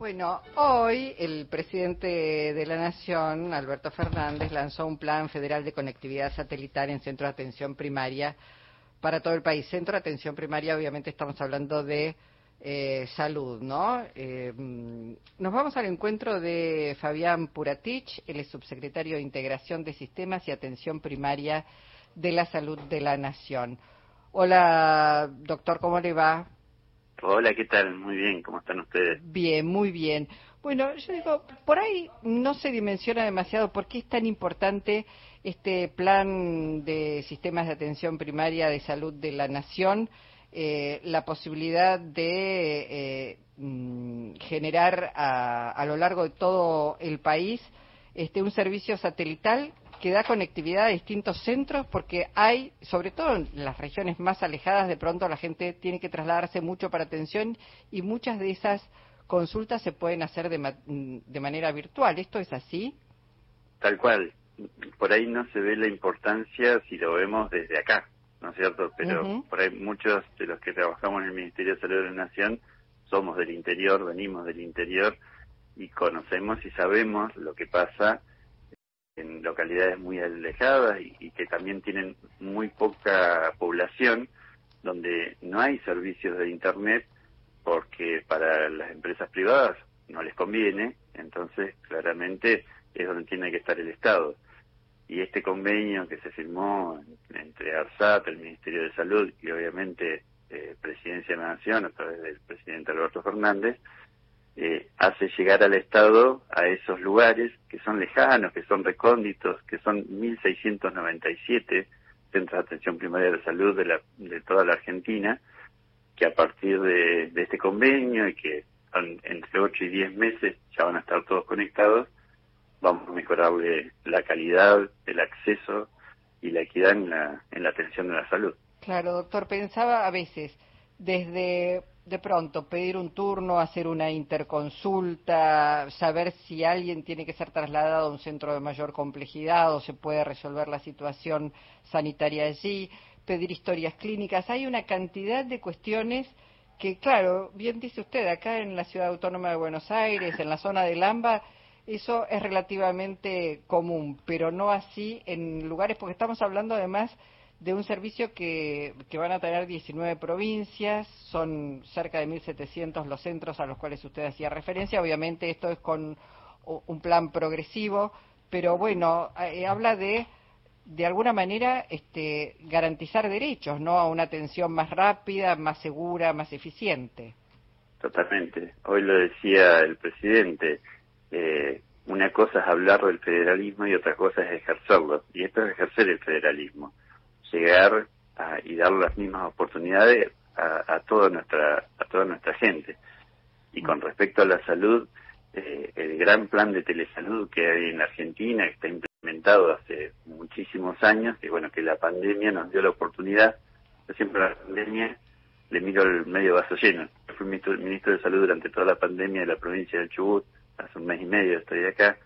Bueno, hoy el presidente de la Nación, Alberto Fernández, lanzó un plan federal de conectividad satelital en centros de atención primaria para todo el país. Centro de atención primaria, obviamente estamos hablando de eh, salud, ¿no? Eh, nos vamos al encuentro de Fabián Puratich, es subsecretario de Integración de Sistemas y Atención Primaria de la Salud de la Nación. Hola, doctor, ¿cómo le va? Hola, ¿qué tal? Muy bien, ¿cómo están ustedes? Bien, muy bien. Bueno, yo digo, por ahí no se dimensiona demasiado por qué es tan importante este plan de sistemas de atención primaria de salud de la nación, eh, la posibilidad de eh, mm, generar a, a, lo largo de todo el país este, un servicio satelital que da conectividad a distintos centros porque hay, sobre todo en las regiones más alejadas, de pronto la gente tiene que trasladarse mucho para atención y muchas de esas consultas se pueden hacer de, de manera virtual. ¿Esto es así? Tal cual. Por ahí no se ve la importancia si lo vemos desde acá, ¿no es cierto? Pero por ahí muchos de los que trabajamos en el Ministerio de Salud de la Nación somos del interior, venimos del interior y conocemos y sabemos lo que pasa en localidades muy alejadas y, que también tienen muy poca población, donde no hay servicios de Internet porque para las empresas privadas no les conviene, entonces claramente es donde tiene que estar el Estado. Y este convenio que se firmó entre ARSAT, el Ministerio de Salud y obviamente eh, Presidencia de la Nación a través del presidente Alberto Fernández, eh, hace llegar al Estado a esos lugares que son lejanos, que son recónditos, que son 1.697 centros de atención primaria de salud de, la, de toda la Argentina, que a partir de, este convenio y que entre 8 y 10 meses ya van a estar todos conectados, vamos a mejorarle la calidad, el acceso y la equidad en la, en la atención de la salud. Claro, doctor, pensaba a veces desde de pronto pedir un turno, hacer una interconsulta, saber si alguien tiene que ser trasladado a un centro de mayor complejidad o se puede resolver la situación sanitaria allí, pedir historias clínicas. Hay una cantidad de cuestiones que, claro, bien dice usted, acá en la Ciudad Autónoma de Buenos Aires, en la zona de Lamba, eso es relativamente común, pero no así en lugares, porque estamos hablando además de un servicio que, van a tener 19 provincias, son cerca de 1.700 los centros a los cuales usted hacía referencia. Obviamente esto es con un plan progresivo, pero bueno, eh, habla de, de alguna manera, este, garantizar derechos, ¿no? A una atención más rápida, más segura, más eficiente. Totalmente. Hoy lo decía el presidente. Eh, una cosa es hablar del federalismo y otra cosa es ejercerlo. Y esto es ejercer el federalismo llegar y dar las mismas oportunidades a, toda nuestra a toda nuestra gente. Y con respecto a la salud eh, el gran plan de telesalud que hay en Argentina que está implementado hace muchísimos años que bueno que la pandemia nos dio la oportunidad yo siempre a la pandemia le miro el medio vaso lleno. Yo fui ministro, ministro de salud durante toda la pandemia de la provincia del Chubut hace un mes y medio estoy acá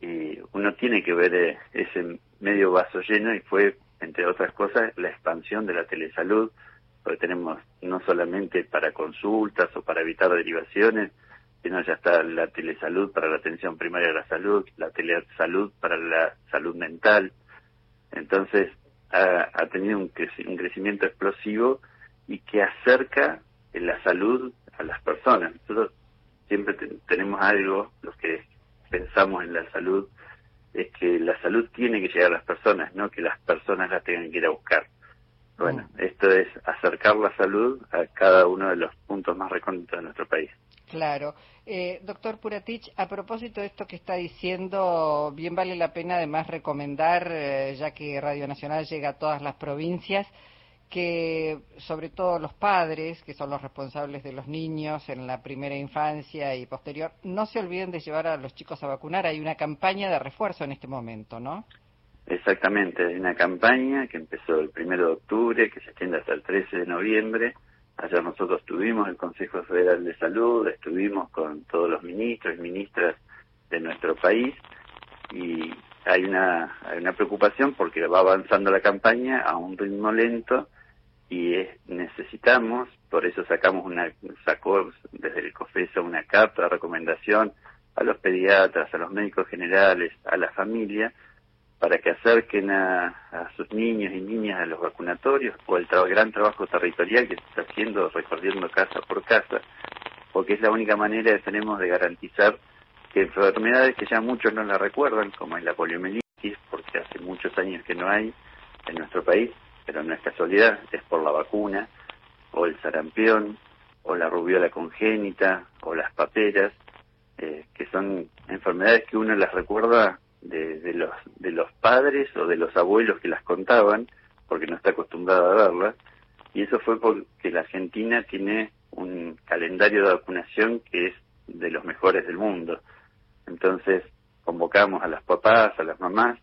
y uno tiene que ver eh, ese medio vaso lleno y fue entre otras cosas, la expansión de la telesalud, porque tenemos no solamente para consultas o para evitar derivaciones, sino ya está la telesalud para la atención primaria de la salud, la telesalud para la salud mental. Entonces, ha, tenido un, crecimiento explosivo y que acerca la salud a las personas. Nosotros siempre tenemos algo, los que pensamos en la salud, es que la salud tiene que llegar a las personas, no que las personas la tengan que ir a buscar. Bueno, mm. esto es acercar la salud a cada uno de los puntos más recónditos de nuestro país. Claro. Eh, doctor Puratich, a propósito de esto que está diciendo, bien vale la pena además recomendar, eh, ya que Radio Nacional llega a todas las provincias, que sobre todo los padres, que son los responsables de los niños en la primera infancia y posterior, no se olviden de llevar a los chicos a vacunar. Hay una campaña de refuerzo en este momento, ¿no? Exactamente, hay una campaña que empezó el primero de octubre, que se extiende hasta el 13 de noviembre. Ayer nosotros tuvimos el Consejo Federal de Salud, estuvimos con todos los ministros y ministras de nuestro país y hay una, hay una preocupación porque va avanzando la campaña a un ritmo lento y necesitamos, por eso sacamos una, sacó desde el COFESA una carta de recomendación a los pediatras, a los médicos generales, a la familia, para que acerquen a, sus niños y niñas a los vacunatorios o el gran trabajo territorial que se está haciendo recorriendo casa por casa, porque es la única manera que tenemos de garantizar que enfermedades que ya muchos no la recuerdan, como es la poliomielitis, porque hace muchos años que no hay en nuestro país, pero no es casualidad, es por la vacuna, o el sarampión, o la rubiola congénita, o las paperas, eh, que son enfermedades que uno las recuerda de, los, de los padres o de los abuelos que las contaban, porque no está acostumbrado a verlas, y eso fue porque la Argentina tiene un calendario de vacunación que es de los mejores del mundo. Entonces, convocamos a las papás, a las mamás,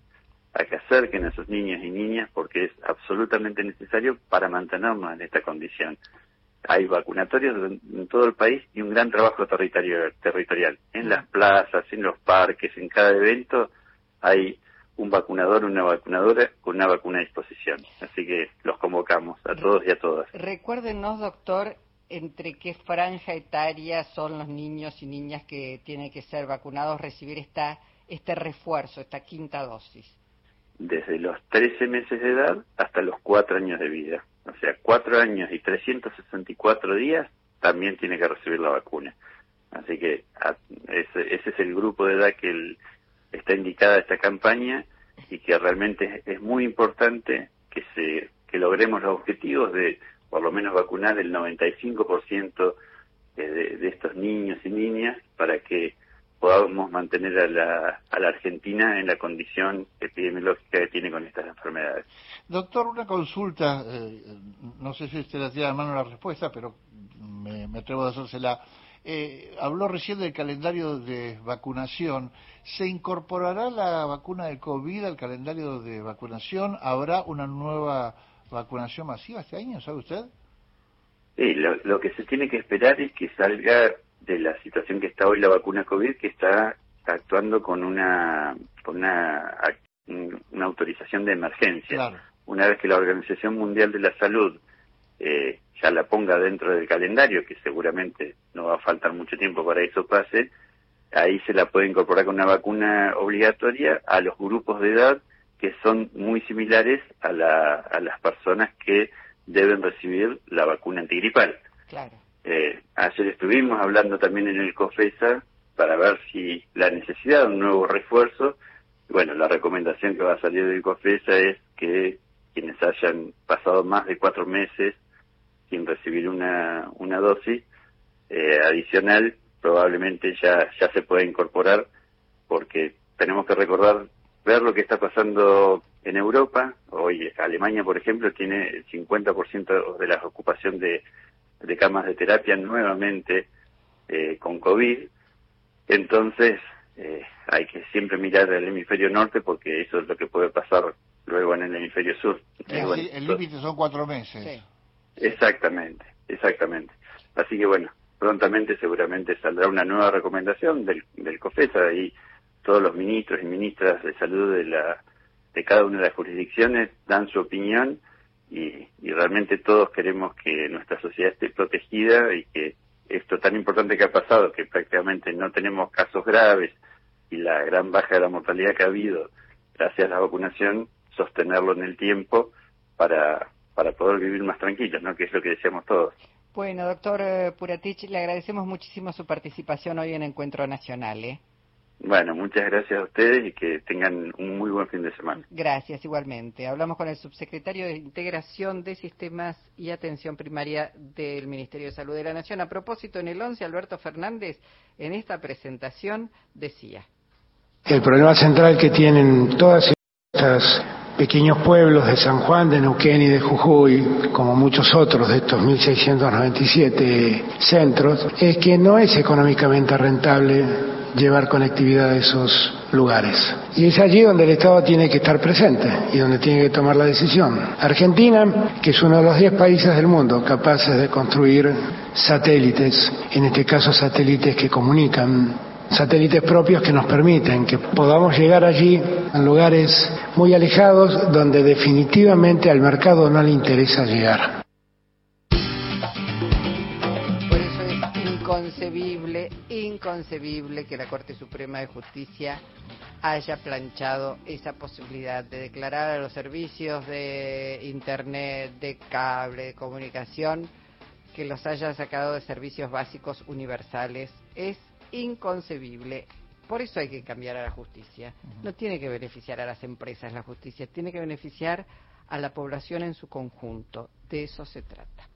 a que acerquen a sus niños y niñas porque es absolutamente necesario para mantenernos en esta condición. Hay vacunatorios en todo el país y un gran trabajo territorial, territorial. En las plazas, en los parques, en cada evento hay un vacunador, una vacunadora con una vacuna a disposición. Así que los convocamos a todos y a todas. Recuérdenos, doctor, entre qué franja etaria son los niños y niñas que tienen que ser vacunados, recibir esta, este refuerzo, esta quinta dosis desde los 13 meses de edad hasta los 4 años de vida. O sea, 4 años y 364 días también tiene que recibir la vacuna. Así que ese, ese es el grupo de edad que está indicada esta campaña y que realmente es, muy importante que se que logremos los objetivos de por lo menos vacunar el 95% de, de estos niños y niñas para que podamos mantener a la, a la Argentina en la condición epidemiológica que tiene con estas enfermedades. Doctor, una consulta, eh, no sé si usted la tiene a mano la respuesta, pero me, atrevo a hacérsela. Eh, habló recién del calendario de vacunación. ¿Se incorporará la vacuna de COVID al calendario de vacunación? ¿Habrá una nueva vacunación masiva este año, sabe usted? Sí, lo que se tiene que esperar es que salga de la situación que está hoy la vacuna COVID, que está actuando con una, con una, una autorización de emergencia. Una vez que la Organización Mundial de la Salud eh, ya la ponga dentro del calendario, que seguramente no va a faltar mucho tiempo para eso pase, ahí se la puede incorporar con una vacuna obligatoria a los grupos de edad que son muy similares a, la, a las personas que deben recibir la vacuna antigripal. Claro. Eh, ayer estuvimos hablando también en el COFESA para ver si la necesidad de un nuevo refuerzo, bueno, la recomendación que va a salir del COFESA es que quienes hayan pasado más de cuatro meses sin recibir una, una dosis eh, adicional, probablemente ya, ya se pueda incorporar, porque tenemos que recordar, ver lo que está pasando en Europa. Hoy Alemania, por ejemplo, tiene el 50% de la ocupación de de camas de terapia nuevamente eh, con COVID. Entonces, eh, hay que siempre mirar el hemisferio norte porque eso es lo que puede pasar luego en el hemisferio sur. el límite son cuatro meses. Exactamente, exactamente. Así que bueno, prontamente seguramente saldrá una nueva recomendación del, del COFESA y todos los ministros y ministras de salud de la de cada una de las jurisdicciones dan su opinión y, realmente todos queremos que nuestra sociedad esté protegida y que esto tan importante que ha pasado, que prácticamente no tenemos casos graves y la gran baja de la mortalidad que ha habido gracias a la vacunación, sostenerlo en el tiempo para, para poder vivir más tranquilos, ¿no? que es lo que deseamos todos. Bueno, doctor eh, Puratich, le agradecemos muchísimo su participación hoy en Encuentro Nacional. ¿eh? Bueno, muchas gracias a ustedes y que tengan un muy buen fin de semana. Gracias, igualmente. Hablamos con el subsecretario de Integración de Sistemas y Atención Primaria del Ministerio de Salud de la Nación. A propósito, en el 11, Alberto Fernández, en esta presentación, decía. El problema central que tienen todas estas pequeños pueblos de San Juan, de Neuquén y de Jujuy, como muchos otros de estos 1.697 centros, es que no es económicamente rentable llevar conectividad a esos lugares. Y es allí donde el Estado tiene que estar presente y donde tiene que tomar la decisión. Argentina, que es uno de los 10 países del mundo capaces de construir satélites, en este caso satélites que comunican, satélites propios que nos permiten que podamos llegar allí a lugares muy alejados donde definitivamente al mercado no le interesa llegar. Inconcebible, inconcebible que la Corte Suprema de Justicia haya planchado esa posibilidad de declarar a los servicios de Internet, de cable, de comunicación, que los haya sacado de servicios básicos universales. Es inconcebible. Por eso hay que cambiar a la justicia. No tiene que beneficiar a las empresas la justicia, tiene que beneficiar a la población en su conjunto. De eso se trata.